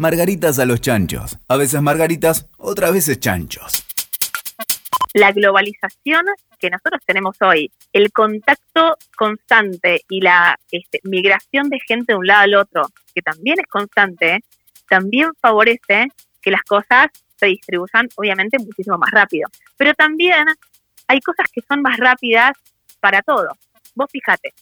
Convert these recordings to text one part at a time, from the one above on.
Margaritas a los chanchos. A veces margaritas, otras veces chanchos. La globalización que nosotros tenemos hoy, el contacto constante y la este, migración de gente de un lado al otro, que también es constante, también favorece que las cosas se distribuyan obviamente muchísimo más rápido. Pero también hay cosas que son más rápidas para todo. Vos fíjate,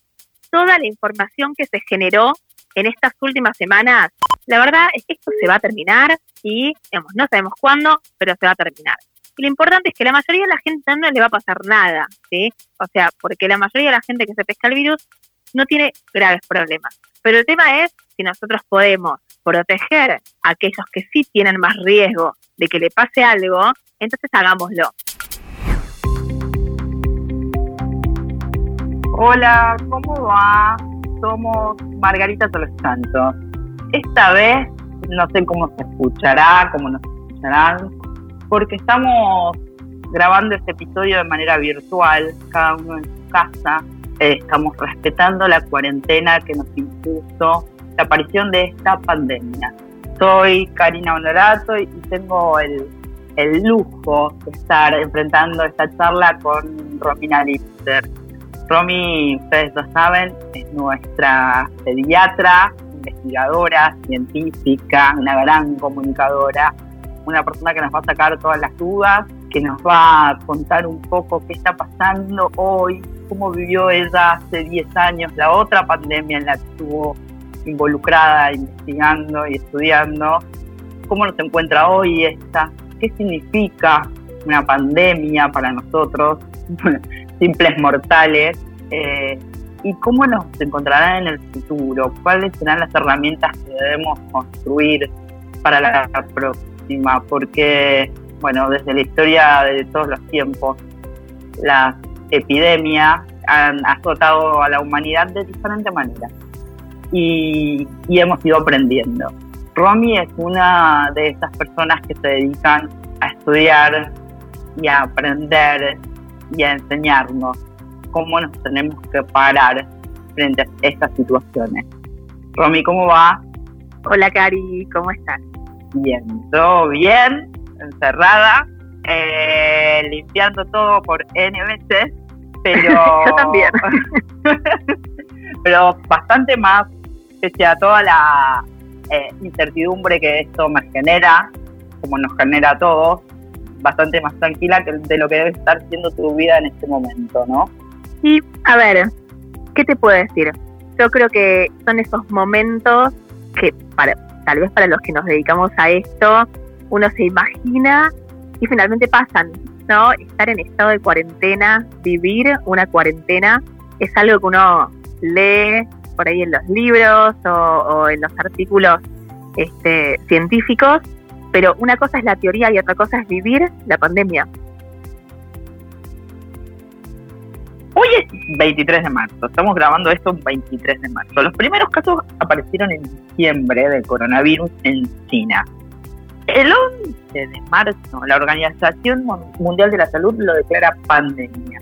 toda la información que se generó en estas últimas semanas, la verdad es que esto se va a terminar y digamos, no sabemos cuándo, pero se va a terminar. Y lo importante es que la mayoría de la gente no le va a pasar nada, ¿sí? O sea, porque la mayoría de la gente que se pesca el virus no tiene graves problemas. Pero el tema es si nosotros podemos proteger a aquellos que sí tienen más riesgo de que le pase algo, entonces hagámoslo. Hola, ¿cómo va? Somos Margarita Los Santos. Esta vez no sé cómo se escuchará, cómo nos escucharán, porque estamos grabando este episodio de manera virtual, cada uno en su casa. Eh, estamos respetando la cuarentena que nos impuso la aparición de esta pandemia. Soy Karina Honorato y tengo el, el lujo de estar enfrentando esta charla con Romina Lipster Romy, ustedes lo saben, es nuestra pediatra, investigadora, científica, una gran comunicadora, una persona que nos va a sacar todas las dudas, que nos va a contar un poco qué está pasando hoy, cómo vivió ella hace 10 años la otra pandemia en la que estuvo involucrada, investigando y estudiando, cómo nos encuentra hoy esta, qué significa una pandemia para nosotros, simples mortales, eh, y cómo nos encontrarán en el futuro, cuáles serán las herramientas que debemos construir para la próxima, porque, bueno, desde la historia de todos los tiempos, las epidemias han azotado a la humanidad de diferentes maneras y, hemos ido aprendiendo. Romy es una de esas personas que se dedican a estudiar y a aprender y a enseñarnos cómo nos tenemos que parar frente a estas situaciones. Romy, ¿cómo va? Hola, Cari, ¿cómo estás? Bien, todo bien, encerrada, eh, limpiando todo por N veces, pero... Yo también. pero bastante más, pese a toda la eh, incertidumbre que esto me genera, como nos genera a todos, bastante más tranquila que de lo que debe estar siendo tu vida en este momento, ¿no? Y, a ver, ¿qué te puedo decir? Yo creo que son esos momentos que, para, tal vez para los que nos dedicamos a esto, uno se imagina y finalmente pasan, ¿no? Estar en estado de cuarentena, vivir una cuarentena, es algo que uno lee por ahí en los libros o, en los artículos este, científicos, pero una cosa es la teoría y otra cosa es vivir la pandemia. Hoy es 23 de marzo, estamos grabando esto el 23 de marzo. Los primeros casos aparecieron en diciembre del coronavirus en China. El 11 de marzo, la Organización Mundial de la Salud lo declara pandemia.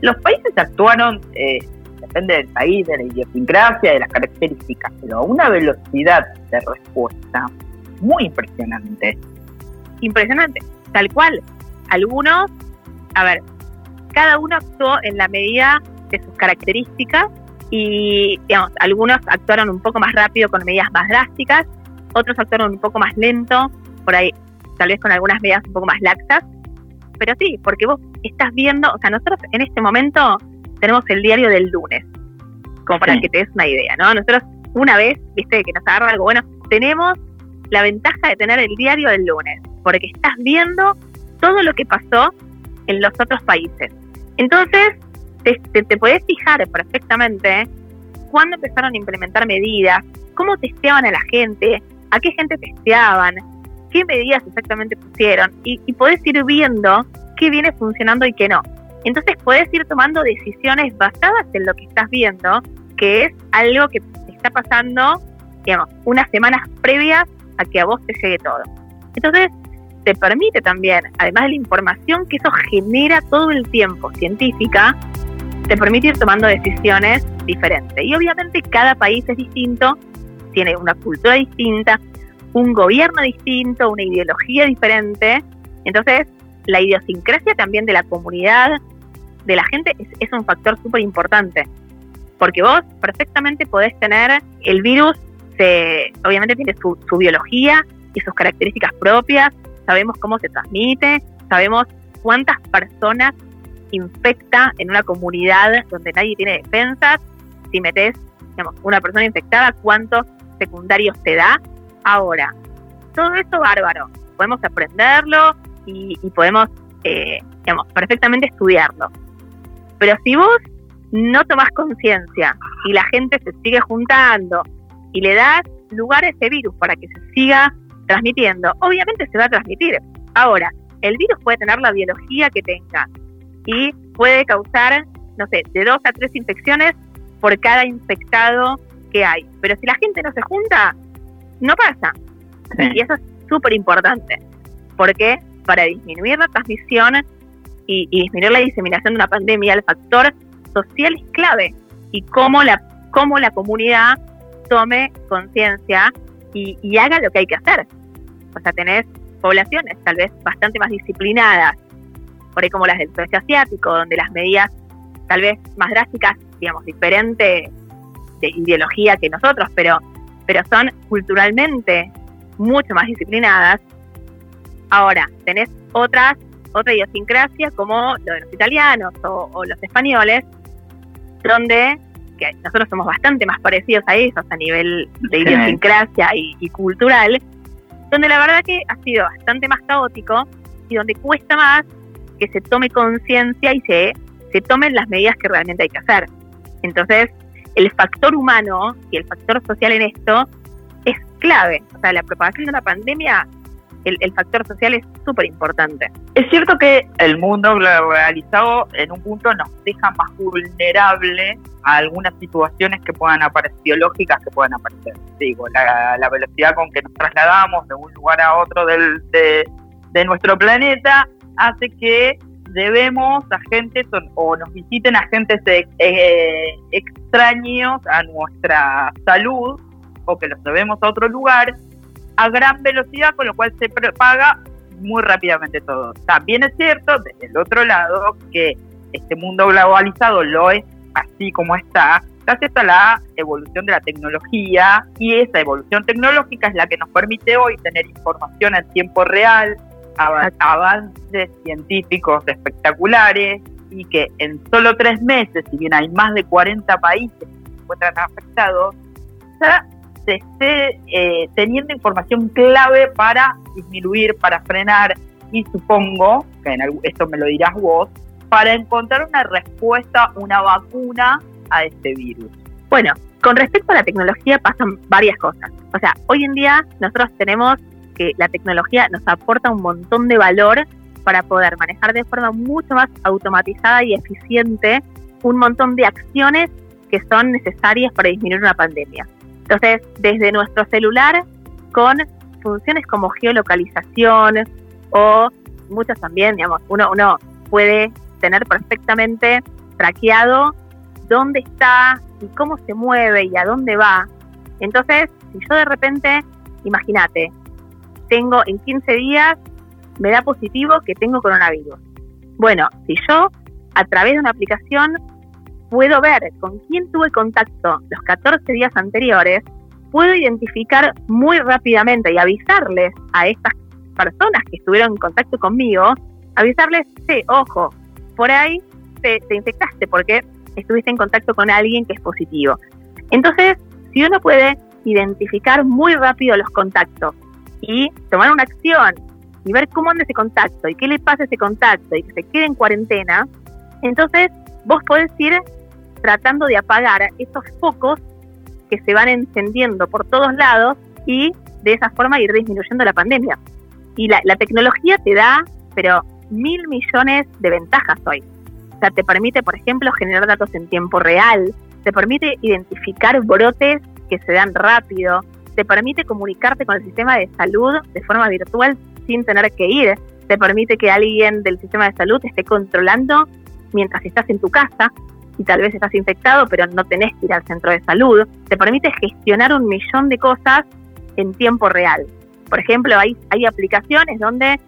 Los países actuaron, eh, depende del país, de la idiosincrasia, de las características, pero a una velocidad de respuesta muy impresionante. Impresionante, tal cual. Algunos, a ver, cada uno actuó en la medida de sus características y digamos, algunos actuaron un poco más rápido con medidas más drásticas, otros actuaron un poco más lento, por ahí tal vez con algunas medidas un poco más laxas, pero sí, porque vos estás viendo, o sea, nosotros en este momento tenemos el diario del lunes, como para que te des una idea, ¿no? Nosotros una vez, viste, que nos agarra algo bueno, tenemos la ventaja de tener el diario del lunes, porque estás viendo todo lo que pasó en los otros países. Entonces, te, te, puedes fijar perfectamente cuándo empezaron a implementar medidas, cómo testeaban a la gente, a qué gente testeaban, qué medidas exactamente pusieron y, y podés ir viendo qué viene funcionando y qué no. Entonces puedes ir tomando decisiones basadas en lo que estás viendo, que es algo que está pasando, digamos, unas semanas previas a que a vos te llegue todo. Entonces, te permite también, además de la información que eso genera todo el tiempo científica, te permite ir tomando decisiones diferentes. Y obviamente cada país es distinto, tiene una cultura distinta, un gobierno distinto, una ideología diferente. Entonces, la idiosincrasia también de la comunidad, de la gente, es, un factor súper importante. Porque vos perfectamente podés tener el virus, se, obviamente tiene su, su biología y sus características propias, sabemos cómo se transmite, sabemos cuántas personas infecta en una comunidad donde nadie tiene defensas. Si metes una persona infectada, cuántos secundarios te da. Ahora, todo eso bárbaro. Podemos aprenderlo y, podemos, eh, digamos, perfectamente estudiarlo. Pero si vos no tomás conciencia y la gente se sigue juntando y le das lugar a ese virus para que se siga transmitiendo, obviamente se va a transmitir. Ahora, el virus puede tener la biología que tenga y puede causar, no sé, de dos a tres infecciones por cada infectado que hay. Pero si la gente no se junta, no pasa. Y eso es súper importante, porque para disminuir la transmisión y, disminuir la diseminación de una pandemia, el factor social es clave y cómo la, cómo la comunidad tome conciencia y, y haga lo que hay que hacer. O sea, tenés poblaciones tal vez bastante más disciplinadas, por ahí como las del sudeste asiático, donde las medidas tal vez más drásticas, digamos, diferente de ideología que nosotros, pero, pero son culturalmente mucho más disciplinadas. Ahora, tenés otras, otra idiosincrasia como lo de los italianos o, los españoles, donde que nosotros somos bastante más parecidos a ellos a nivel de idiosincrasia y, y cultural, donde la verdad que ha sido bastante más caótico y donde cuesta más que se tome conciencia y se, se tomen las medidas que realmente hay que hacer. Entonces, el factor humano y el factor social en esto es clave. O sea, la propagación de una pandemia, el, factor social es súper importante. Es cierto que el mundo globalizado en un punto nos deja más vulnerable a algunas situaciones que puedan aparecer, biológicas que puedan aparecer. Digo, la, velocidad con que nos trasladamos de un lugar a otro del, de, nuestro planeta hace que debemos agentes o, nos visiten agentes eh, extraños a nuestra salud o que los debemos a otro lugar a gran velocidad, con lo cual se propaga muy rápidamente todo. También es cierto, desde el otro lado, que este mundo globalizado lo es así como está, gracias a la evolución de la tecnología y esa evolución tecnológica es la que nos permite hoy tener información en tiempo real, avances científicos espectaculares y que en solo tres meses, si bien hay más de 40 países que se encuentran afectados, ya se esté eh, teniendo información clave para disminuir, para frenar y supongo, que en esto me lo dirás vos, para encontrar una respuesta, una vacuna a este virus. Bueno, con respecto a la tecnología pasan varias cosas. O sea, hoy en día nosotros tenemos que la tecnología nos aporta un montón de valor para poder manejar de forma mucho más automatizada y eficiente un montón de acciones que son necesarias para disminuir una pandemia. Entonces, desde nuestro celular, con funciones como geolocalización o muchas también, digamos, uno, uno puede tener perfectamente traqueado dónde está y cómo se mueve y a dónde va. Entonces, si yo de repente, imagínate, tengo en 15 días, me da positivo que tengo coronavirus. Bueno, si yo a través de una aplicación puedo ver con quién tuve contacto los 14 días anteriores, puedo identificar muy rápidamente y avisarles a estas personas que estuvieron en contacto conmigo, avisarles, sí, ojo, por ahí te, te infectaste porque estuviste en contacto con alguien que es positivo. Entonces, si uno puede identificar muy rápido los contactos y tomar una acción y ver cómo anda ese contacto y qué le pasa a ese contacto y que se quede en cuarentena, entonces vos podés ir tratando de apagar esos focos que se van encendiendo por todos lados y de esa forma ir disminuyendo la pandemia. Y la, la tecnología te da, pero mil millones de ventajas hoy. O sea, te permite, por ejemplo, generar datos en tiempo real, te permite identificar brotes que se dan rápido, te permite comunicarte con el sistema de salud de forma virtual sin tener que ir, te permite que alguien del sistema de salud esté controlando mientras estás en tu casa y tal vez estás infectado pero no tenés que ir al centro de salud, te permite gestionar un millón de cosas en tiempo real. Por ejemplo, hay, hay aplicaciones donde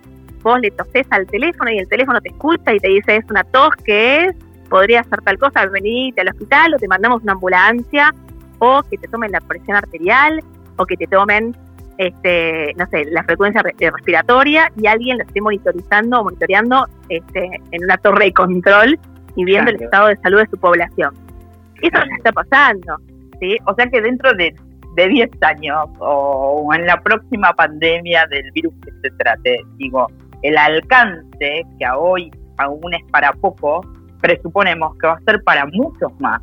vos le toses al teléfono y el teléfono te escucha y te dice es una tos que es, podría hacer tal cosa, venite al hospital o te mandamos una ambulancia o que te tomen la presión arterial o que te tomen este, no sé, la frecuencia eh, respiratoria y alguien lo esté monitorizando o monitoreando este, en una torre de control y viendo el estado de salud de su población. Eso ya está pasando. ¿sí? O sea que dentro de, de 10 años o en la próxima pandemia del virus que se trate, digo, el alcance, que hoy aún es para poco, presuponemos que va a ser para muchos más.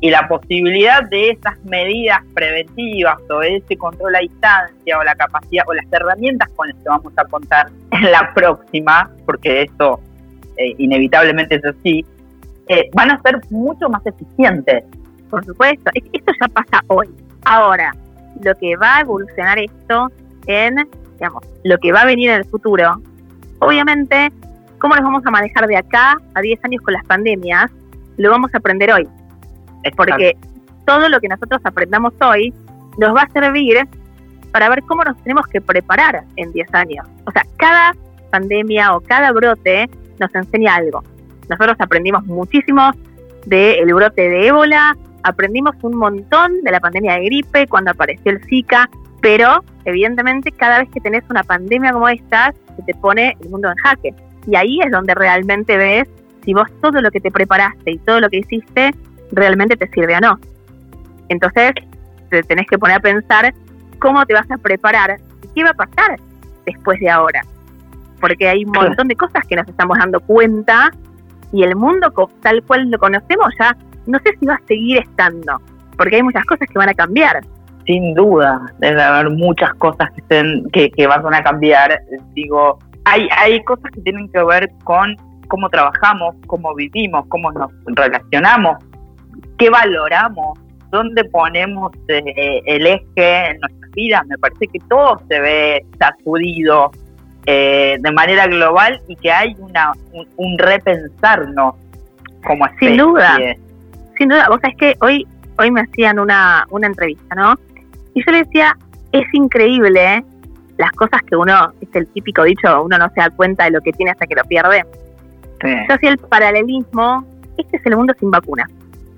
Y la posibilidad de esas medidas preventivas o ese control a distancia o la capacidad o las herramientas con las que vamos a contar en la próxima, porque eso eh, inevitablemente es así, eh, van a ser mucho más eficientes. Por supuesto, esto ya pasa hoy. Ahora, lo que va a evolucionar esto en, digamos, lo que va a venir en el futuro Obviamente, cómo nos vamos a manejar de acá a 10 años con las pandemias, lo vamos a aprender hoy. Porque todo lo que nosotros aprendamos hoy nos va a servir para ver cómo nos tenemos que preparar en 10 años. O sea, cada pandemia o cada brote nos enseña algo. Nosotros aprendimos muchísimo del brote de ébola, aprendimos un montón de la pandemia de gripe cuando apareció el Zika, pero evidentemente cada vez que tenés una pandemia como esta, se te pone el mundo en jaque. Y ahí es donde realmente ves si vos todo lo que te preparaste y todo lo que hiciste realmente te sirve o no. Entonces, te tenés que poner a pensar cómo te vas a preparar y qué va a pasar después de ahora. Porque hay un montón de cosas que nos estamos dando cuenta y el mundo tal cual lo conocemos ya no sé si va a seguir estando, porque hay muchas cosas que van a cambiar sin duda, debe haber muchas cosas que, estén, que, que van a cambiar. Digo, hay, hay cosas que tienen que ver con cómo trabajamos, cómo vivimos, cómo nos relacionamos, qué valoramos, dónde ponemos eh, el eje en nuestras vidas. Me parece que todo se ve sacudido eh, de manera global y que hay una, un, repensarnos como especie. Sin duda, sin duda. Vos sabés que hoy, hoy me hacían una, una entrevista, ¿no? Y yo le decía, es increíble ¿eh? las cosas que uno, es el típico dicho, uno no se da cuenta de lo que tiene hasta que lo pierde. Yo hacía el paralelismo, este es el mundo sin vacuna.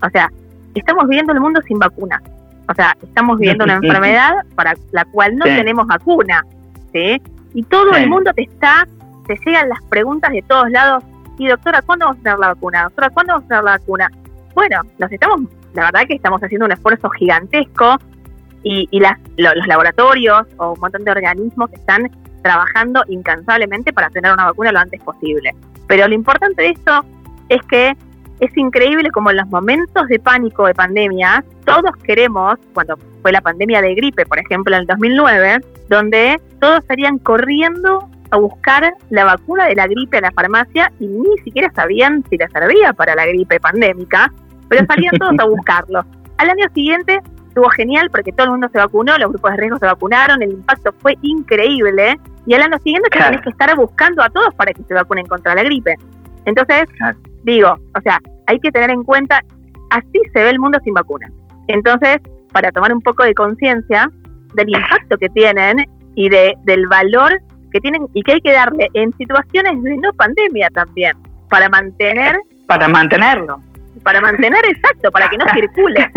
O sea, estamos viviendo el mundo sin vacuna. O sea, estamos viviendo una enfermedad para la cual no tenemos vacuna. ¿sí? Y todo el mundo te está, te llegan las preguntas de todos lados. Y doctora, ¿cuándo vamos a tener la vacuna? Doctora, ¿cuándo vamos a tener la vacuna? Bueno, nos estamos, la verdad que estamos haciendo un esfuerzo gigantesco y, y las, los laboratorios o un montón de organismos están trabajando incansablemente para tener una vacuna lo antes posible. Pero lo importante de esto es que es increíble como en los momentos de pánico de pandemia, todos queremos, cuando fue la pandemia de gripe, por ejemplo, en el 2009, donde todos estarían corriendo a buscar la vacuna de la gripe a la farmacia y ni siquiera sabían si les servía para la gripe pandémica, pero salían todos a buscarlo. Al año siguiente estuvo genial porque todo el mundo se vacunó, los grupos de riesgo se vacunaron, el impacto fue increíble. Y al año siguiente claro. tenés que estar buscando a todos para que se vacunen contra la gripe. Entonces, digo, o sea, hay que tener en cuenta, así se ve el mundo sin vacuna. Entonces, para tomar un poco de conciencia del impacto que tienen y de, del valor que tienen y que hay que darle en situaciones de no pandemia también, para mantener... Para mantenerlo. Para mantener, exacto, para que no circule.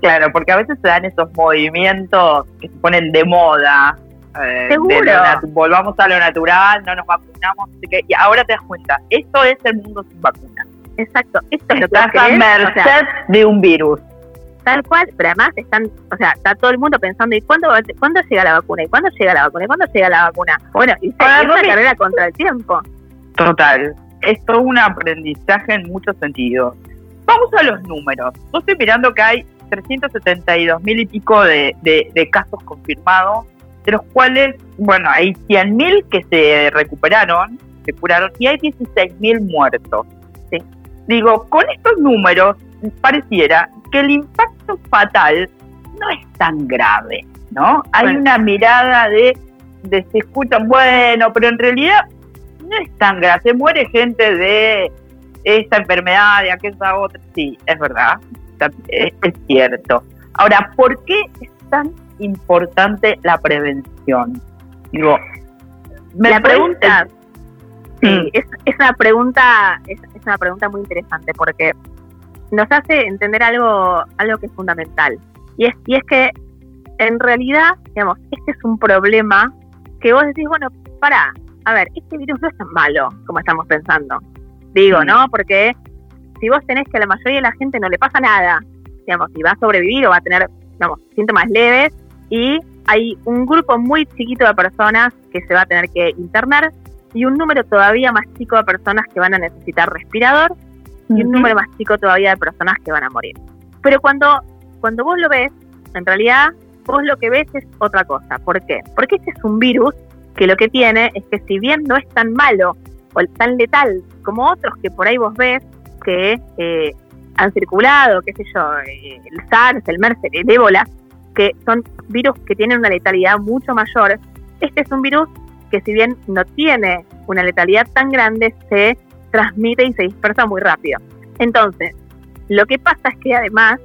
claro, porque a veces se dan esos movimientos que se ponen de moda. Eh, Seguro. volvamos a lo natural, no nos vacunamos. y ahora te das cuenta, esto es el mundo sin vacuna. Exacto, esto es lo que a merced de un virus. Tal cual, pero además están, o sea, está todo el mundo pensando, ¿y cuándo, cuándo llega la vacuna? ¿Y cuándo llega la vacuna? ¿Y cuándo llega la vacuna? Bueno, y se es una carrera contra el tiempo. Total, esto es un aprendizaje en muchos sentidos. Vamos a los números. Yo estoy mirando que hay 372 mil y pico de, casos confirmados, de los cuales, bueno, hay 100 mil que se recuperaron, se curaron, y hay 16 mil muertos. Digo, con estos números pareciera que el impacto fatal no es tan grave, ¿no? Hay una mirada de, de se escuchan, bueno, pero en realidad no es tan grave, se muere gente de esta enfermedad, de aquella otra, sí, es verdad, es, cierto. Ahora, ¿por qué es tan importante la prevención? Digo, la pregunta sí, es, es, una pregunta es, es, una pregunta muy interesante porque nos hace entender algo algo que es fundamental. Y es y es que en realidad digamos este es un problema que vos decís bueno para a ver este virus no es tan malo como estamos pensando digo no porque si vos tenés que a la mayoría de la gente no le pasa nada digamos si va a sobrevivir o va a tener digamos síntomas leves y hay un grupo muy chiquito de personas que se va a tener que internar y un número todavía más chico de personas que van a necesitar respirador y un número más chico todavía de personas que van a morir. Pero cuando, cuando vos lo ves, en realidad vos lo que ves es otra cosa. ¿Por qué? Porque este es un virus que lo que tiene es que si bien no es tan malo o tan letal como otros que por ahí vos ves que eh, han circulado, qué sé yo, eh, el SARS, el MERS, el ébola, que son virus que tienen una letalidad mucho mayor. Este es un virus que si bien no tiene una letalidad tan grande, se transmite y se dispersa muy rápido. Entonces, lo que pasa es que además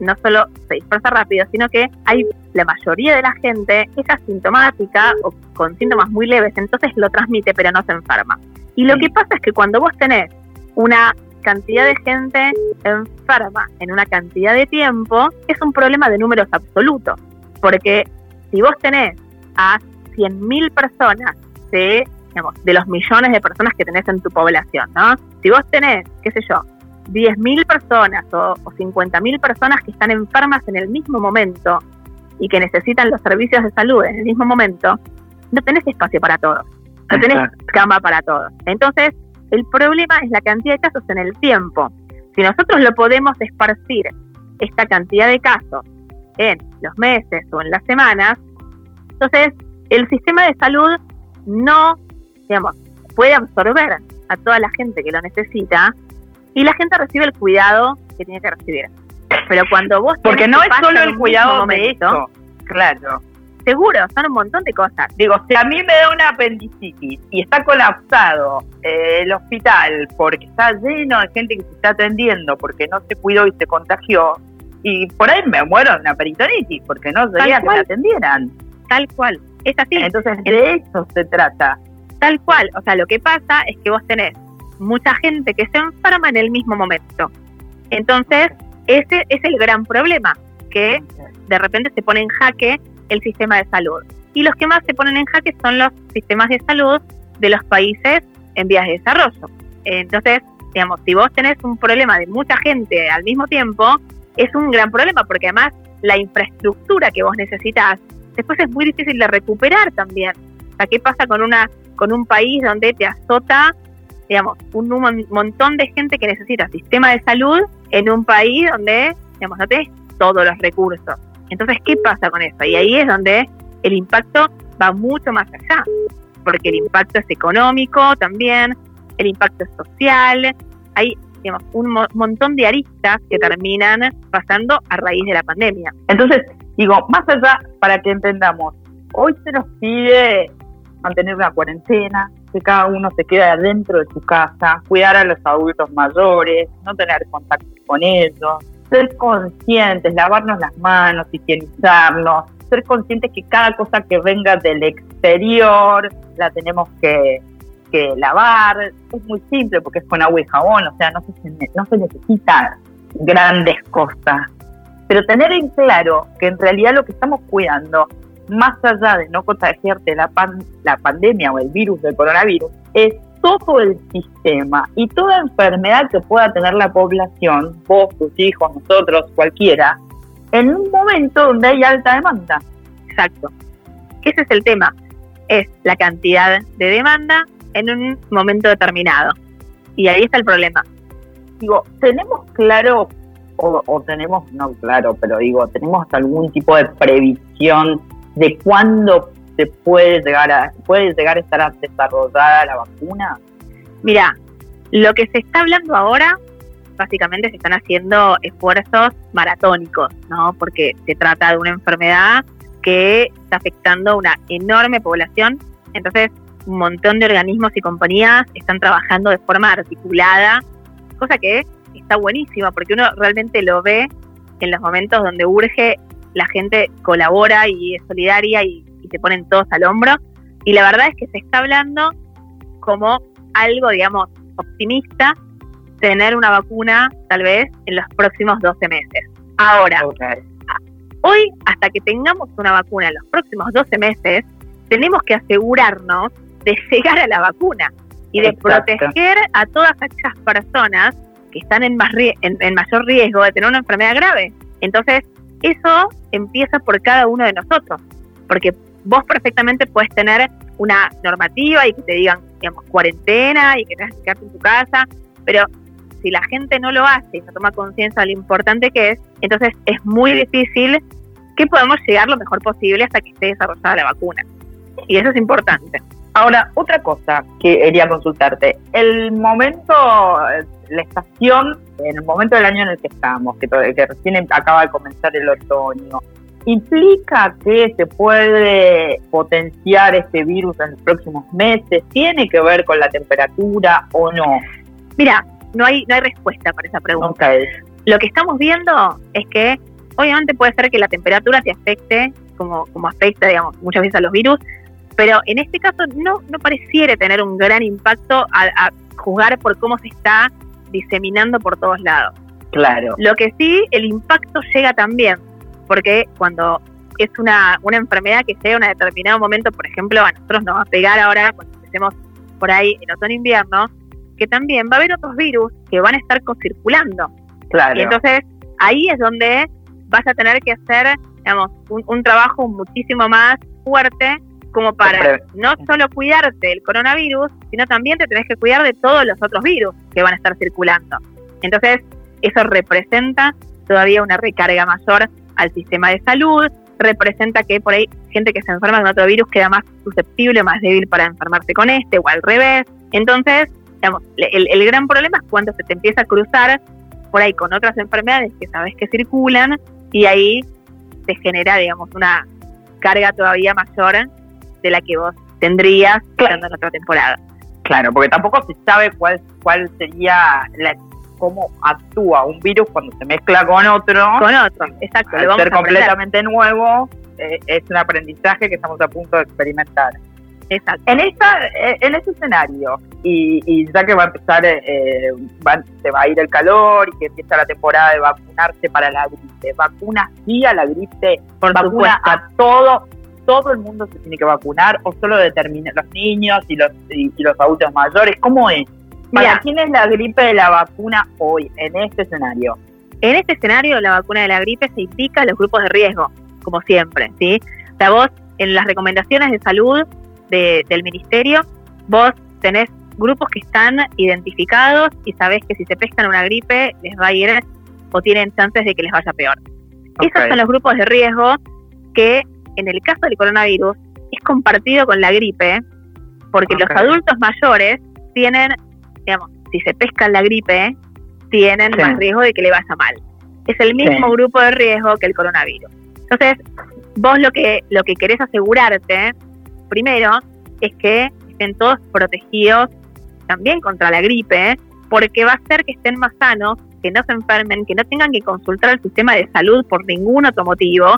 no solo se dispersa rápido, sino que hay la mayoría de la gente es asintomática o con síntomas muy leves, entonces lo transmite pero no se enferma. Y lo que pasa es que cuando vos tenés una cantidad de gente enferma en una cantidad de tiempo, es un problema de números absolutos. Porque si vos tenés a 100.000 personas de, digamos, de los millones de personas que tenés en tu población, ¿no? Si vos tenés, qué sé yo, 10.000 personas o, o 50.000 personas que están enfermas en el mismo momento y que necesitan los servicios de salud en el mismo momento, no tenés espacio para todos, no tenés cama para todos. Entonces, el problema es la cantidad de casos en el tiempo. Si nosotros lo podemos esparcir, esta cantidad de casos, en los meses o en las semanas, entonces el sistema de salud no, digamos, puede absorber a toda la gente que lo necesita y la gente recibe el cuidado que tiene que recibir. Pero cuando vos... Porque no es solo el cuidado de esto, claro seguro, son un montón de cosas. Digo, si a mí me da una apendicitis y está colapsado eh, el hospital porque está lleno de gente que se está atendiendo porque no se cuidó y se contagió, y por ahí me muero de una peritonitis porque no quería que me atendieran. Tal cual, es así. Entonces, de eso se trata. Tal cual, o sea, lo que pasa es que vos tenés mucha gente que se enferma en el mismo momento. Entonces, ese es el gran problema, que de repente se pone en jaque el sistema de salud. Y los que más se ponen en jaque son los sistemas de salud de los países en vías de desarrollo. Entonces, digamos, si vos tenés un problema de mucha gente al mismo tiempo, es un gran problema porque además la infraestructura que vos necesitas después es muy difícil de recuperar también. O sea, ¿qué pasa con una con un país donde te azota, digamos, un, un montón de gente que necesita sistema de salud en un país donde, digamos, no tenés todos los recursos? Entonces, ¿qué pasa con eso? Y ahí es donde el impacto va mucho más allá, porque el impacto es económico también, el impacto es social, hay un montón de aristas que terminan pasando a raíz de la pandemia. Entonces, digo, más allá, para que entendamos, hoy se nos pide mantener una cuarentena, que cada uno se quede adentro de su casa, cuidar a los adultos mayores, no tener contacto con ellos, ser conscientes, lavarnos las manos, higienizarnos, ser conscientes que cada cosa que venga del exterior la tenemos que, lavar. Es muy simple porque es con agua y jabón, o sea, no se, no se necesitan grandes cosas. Pero tener en claro que en realidad lo que estamos cuidando, más allá de no contagiarte la, la pandemia o el virus del coronavirus, es todo el sistema y toda enfermedad que pueda tener la población, vos, tus hijos, nosotros, cualquiera, en un momento donde hay alta demanda. Exacto. Ese es el tema. Es la cantidad de demanda en un momento determinado. Y ahí está el problema. Digo, tenemos claro, o, o tenemos, no claro, pero digo, tenemos algún tipo de previsión de cuándo se puede llegar a, puede llegar a estar desarrollada la vacuna? Mira, lo que se está hablando ahora, básicamente se están haciendo esfuerzos maratónicos, ¿no? Porque se trata de una enfermedad que está afectando a una enorme población. Entonces, un montón de organismos y compañías están trabajando de forma articulada, cosa que está buenísima porque uno realmente lo ve en los momentos donde urge, la gente colabora y es solidaria y se ponen todos al hombro, Y la verdad es que se está hablando como algo, digamos, optimista, tener una vacuna tal vez en los próximos 12 meses. Ahora, hoy, hasta que tengamos una vacuna en los próximos 12 meses, tenemos que asegurarnos de llegar a la vacuna y de proteger a todas aquellas personas que están en, más en, mayor riesgo de tener una enfermedad grave. Entonces, eso empieza por cada uno de nosotros, porque vos perfectamente puedes tener una normativa y que te digan, digamos, cuarentena y que tengas que quedarte en tu casa, pero si la gente no lo hace y no toma conciencia de lo importante que es, entonces es muy difícil que podamos llegar lo mejor posible hasta que esté desarrollada la vacuna. Y eso es importante. Ahora, otra cosa que quería consultarte. El momento, la estación, en el momento del año en el que estamos, que, que recién acaba de comenzar el otoño, ¿implica que se puede potenciar este virus en los próximos meses? ¿Tiene que ver con la temperatura o no? Mira, no hay, no hay respuesta para esa pregunta. Lo que estamos viendo es que obviamente puede ser que la temperatura te afecte, como, como afecta, digamos, muchas veces a los virus, pero en este caso no, no pareciera tener un gran impacto a, juzgar por cómo se está diseminando por todos lados. Claro. Lo que sí, el impacto llega también, porque cuando es una, una enfermedad que llega a un determinado momento, por ejemplo, a nosotros nos va a pegar ahora cuando empecemos por ahí en otoño-invierno, que también va a haber otros virus que van a estar circulando. Claro. Y entonces ahí es donde vas a tener que hacer, digamos, un, trabajo muchísimo más fuerte como para no solo cuidarte del coronavirus, sino también te tenés que cuidar de todos los otros virus que van a estar circulando. Entonces, eso representa todavía una recarga mayor al sistema de salud, representa que por ahí gente que se enferma con otro virus queda más susceptible, más débil para enfermarse con este o al revés. Entonces, el, gran problema es cuando se te empieza a cruzar por ahí con otras enfermedades que sabes que circulan y ahí te genera, digamos, una carga todavía mayor de la que vos tendrías claro. en otra temporada. Claro, porque tampoco se sabe cuál cuál sería la, cómo actúa un virus cuando se mezcla con otro. Con otro, exacto. Al ser completamente nuevo, eh, es un aprendizaje que estamos a punto de experimentar. Exacto. En esta, eh, en ese escenario, y, ya que va a empezar, eh, se va a ir el calor y que empieza la temporada de vacunarse para la gripe, ¿vacuna sí a la gripe? Por ¿Vacuna a todo? ¿Todo el mundo se tiene que vacunar o solo determina los niños y los, y, los adultos mayores? ¿Cómo es? ¿Para quién es la gripe de la vacuna hoy, en este escenario? En este escenario, la vacuna de la gripe se indica a los grupos de riesgo, como siempre, ¿sí? O sea, vos en las recomendaciones de salud del ministerio, vos tenés grupos que están identificados y sabés que si se pescan una gripe les va a ir o tienen chances de que les vaya peor. Esos son los grupos de riesgo que en el caso del coronavirus es compartido con la gripe porque los adultos mayores tienen, digamos, si se pescan la gripe, tienen más riesgo de que le vaya mal. Es el mismo grupo de riesgo que el coronavirus. Entonces, vos lo que, lo que querés asegurarte primero es que estén todos protegidos también contra la gripe, porque va a hacer que estén más sanos, que no se enfermen, que no tengan que consultar al sistema de salud por ningún otro motivo,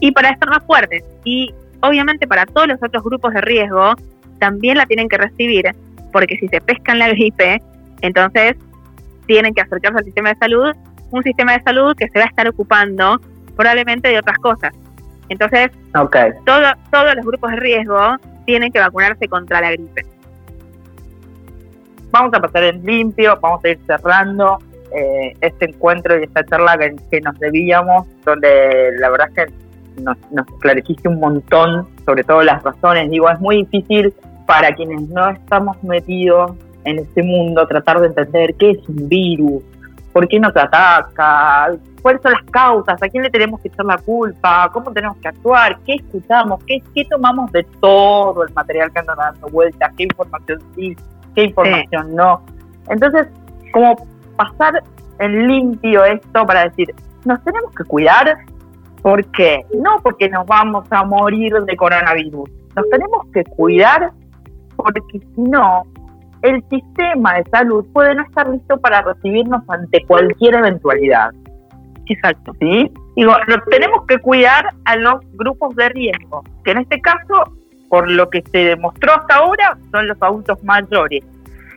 y para estar más fuertes. Y obviamente para todos los otros grupos de riesgo también la tienen que recibir, porque si se pescan la gripe, entonces tienen que acercarse al sistema de salud, un sistema de salud que se va a estar ocupando probablemente de otras cosas. Entonces, todos los grupos de riesgo tienen que vacunarse contra la gripe. Vamos a pasar en limpio, vamos a ir cerrando eh, este encuentro y esta charla que, nos debíamos, donde la verdad es que nos, nos un montón sobre todo las razones. Digo, es muy difícil para quienes no estamos metidos en este mundo tratar de entender qué es un virus, por qué nos ataca, cuáles son las causas, a quién le tenemos que echar la culpa, cómo tenemos que actuar, qué escuchamos, qué, qué tomamos de todo el material que andan dando vueltas, qué información sí, qué información no. Entonces, como pasar en limpio esto para decir, nos tenemos que cuidar, ¿por qué? No porque nos vamos a morir de coronavirus, nos tenemos que cuidar porque si no, el sistema de salud puede no estar listo para recibirnos ante cualquier eventualidad. Exacto. ¿Sí? Digo, tenemos que cuidar a los grupos de riesgo, que en este caso por lo que se demostró hasta ahora, son los adultos mayores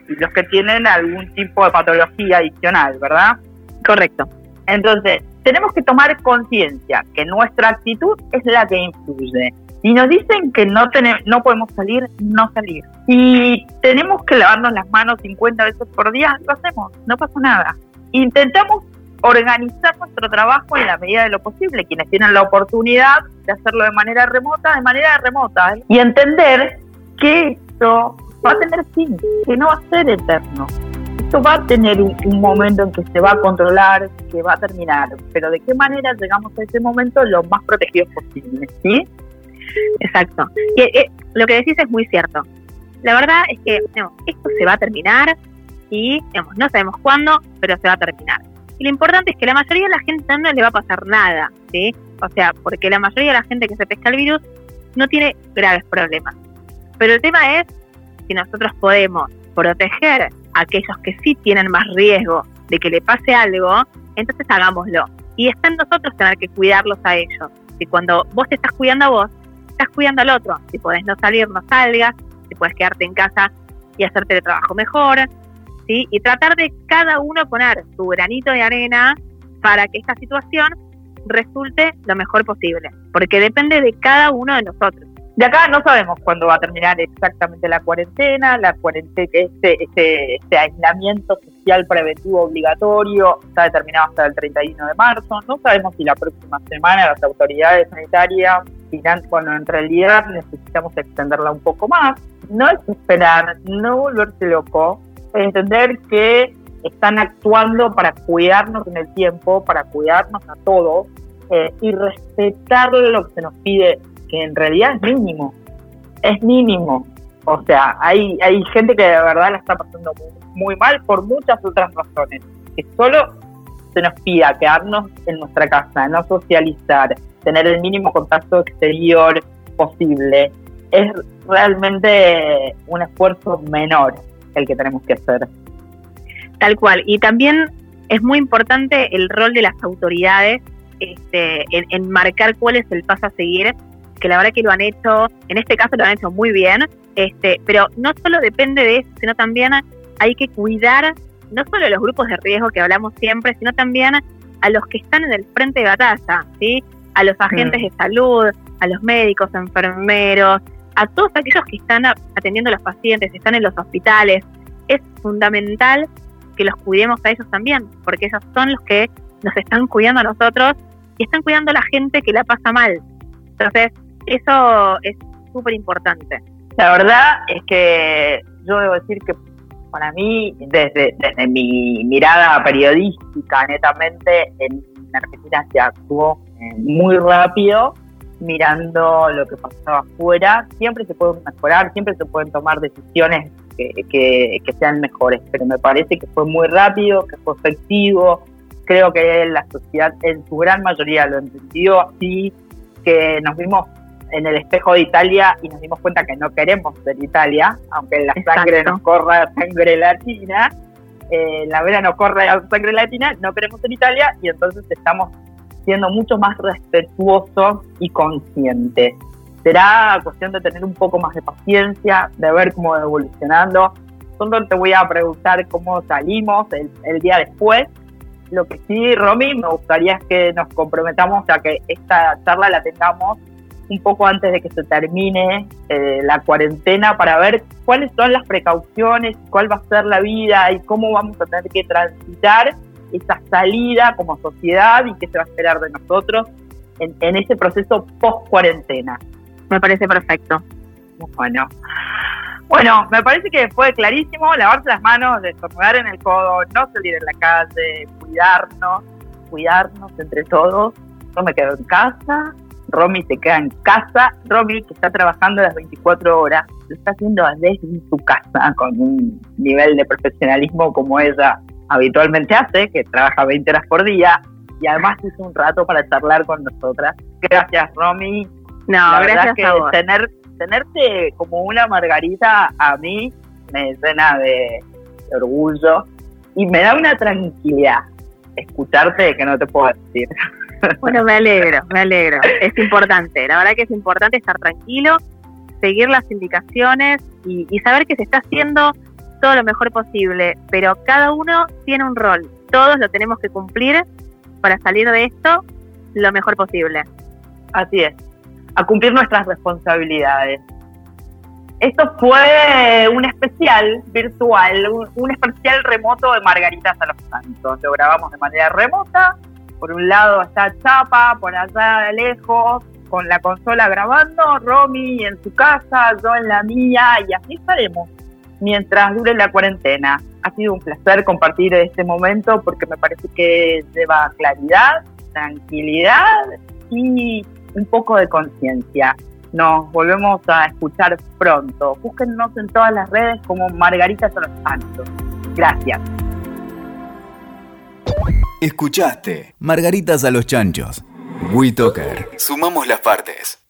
y los que tienen algún tipo de patología adicional, ¿verdad? Correcto. Entonces, tenemos que tomar conciencia que nuestra actitud es la que influye. Si nos dicen que no, tenemos, no podemos salir, no salir. Si tenemos que lavarnos las manos 50 veces por día, lo hacemos, no pasa nada. Intentamos organizar nuestro trabajo en la medida de lo posible. Quienes tienen la oportunidad de hacerlo de manera remota, de manera remota. ¿eh? Y entender que esto va a tener fin, que no va a ser eterno. Esto va a tener un, momento en que se va a controlar, que va a terminar, pero de qué manera llegamos a ese momento lo más protegidos posible, ¿sí? Exacto. Y, eh, lo que decís es muy cierto. La verdad es que esto se va a terminar y no sabemos cuándo, pero se va a terminar. Y lo importante es que la mayoría de la gente no le va a pasar nada, ¿sí? O sea, porque la mayoría de la gente que se pesca el virus no tiene graves problemas. Pero el tema es si nosotros podemos proteger a aquellos que sí tienen más riesgo de que le pase algo, entonces hagámoslo. Y está en nosotros tener que cuidarlos a ellos. Si cuando vos te estás cuidando a vos, estás cuidando al otro. Si podés no salir, no salgas. Si puedes quedarte en casa y hacerte el trabajo mejor. ¿sí? Y tratar de cada uno poner su granito de arena para que esta situación resulte lo mejor posible. Porque depende de cada uno de nosotros. De acá no sabemos cuándo va a terminar exactamente la cuarentena, la cuarentena, este, este, este aislamiento social preventivo obligatorio está determinado hasta el 31 de marzo. No sabemos si la próxima semana las autoridades sanitarias dirán, bueno, en realidad necesitamos extenderla un poco más. No es esperar, no volverse loco, entender que están actuando para cuidarnos en el tiempo, para cuidarnos a todos eh, y respetar lo que se nos pide que en realidad es mínimo, es mínimo. O sea, hay, hay gente que de verdad la está pasando muy, mal por muchas otras razones. Que solo se nos pida quedarnos en nuestra casa, no socializar, tener el mínimo contacto exterior posible, es realmente un esfuerzo menor el que tenemos que hacer. Tal cual. Y también es muy importante el rol de las autoridades este, en, marcar cuál es el paso a seguir que la verdad que lo han hecho, en este caso lo han hecho muy bien, este, pero no solo depende de eso, sino también hay que cuidar no solo a los grupos de riesgo que hablamos siempre, sino también a los que están en el frente de batalla, ¿sí? a los agentes mm. de salud, a los médicos, enfermeros, a todos aquellos que están atendiendo a los pacientes, están en los hospitales. Es fundamental que los cuidemos a ellos también, porque ellos son los que nos están cuidando a nosotros y están cuidando a la gente que la pasa mal. Entonces, eso es súper importante. La verdad es que yo debo decir que para mí, desde, mi mirada periodística, netamente, en Argentina se actuó eh, muy rápido, mirando lo que pasaba afuera. Siempre se puede mejorar, siempre se pueden tomar decisiones que, que sean mejores, pero me parece que fue muy rápido, que fue efectivo. Creo que la sociedad en su gran mayoría lo entendió así, que nos vimos en el espejo de Italia y nos dimos cuenta que no queremos ser Italia, aunque la sangre nos corra sangre latina, eh, la vena nos corre sangre latina, no queremos ser Italia y entonces estamos siendo mucho más respetuosos y conscientes. Será cuestión de tener un poco más de paciencia, de ver cómo va evolucionando. Solo te voy a preguntar cómo salimos el, el día después. Lo que sí, Romy, me gustaría es que nos comprometamos a que esta charla la tengamos un poco antes de que se termine eh, la cuarentena para ver cuáles son las precauciones, cuál va a ser la vida y cómo vamos a tener que transitar esa salida como sociedad y qué se va a esperar de nosotros en, ese proceso post cuarentena. Me parece perfecto. Bueno. Bueno, me parece que fue clarísimo lavarse las manos, destornudar en el codo, no salir en la calle, cuidarnos, cuidarnos entre todos. Yo me quedo en casa, Romy se queda en casa. Romy, que está trabajando las 24 horas, lo está haciendo desde su casa, con un nivel de profesionalismo como ella habitualmente hace, que trabaja 20 horas por día, y además hizo un rato para charlar con nosotras. Gracias, Romy. No, gracias que a vos. Tener, tenerte como una margarita a mí me llena de orgullo y me da una tranquilidad escucharte que no te puedo decir. Bueno, me alegro, me alegro. Es importante, la verdad que es importante estar tranquilo seguir las indicaciones y, saber que se está haciendo todo lo mejor posible, pero cada uno tiene un rol, todos lo tenemos que cumplir para salir de esto lo mejor posible. Así es, a cumplir nuestras responsabilidades. Esto fue un especial virtual, un, especial remoto de Margaritas a los Santos. Lo grabamos de manera remota. Por un lado está Chapa, por allá de lejos, con la consola grabando, Romy en su casa, yo en la mía, y así estaremos mientras dure la cuarentena. Ha sido un placer compartir este momento porque me parece que lleva claridad, tranquilidad y un poco de conciencia. Nos volvemos a escuchar pronto. Búsquennos en todas las redes como Margarita Santos. Gracias. Escuchaste Margaritas a los Chanchos. WeToker. Sumamos las partes.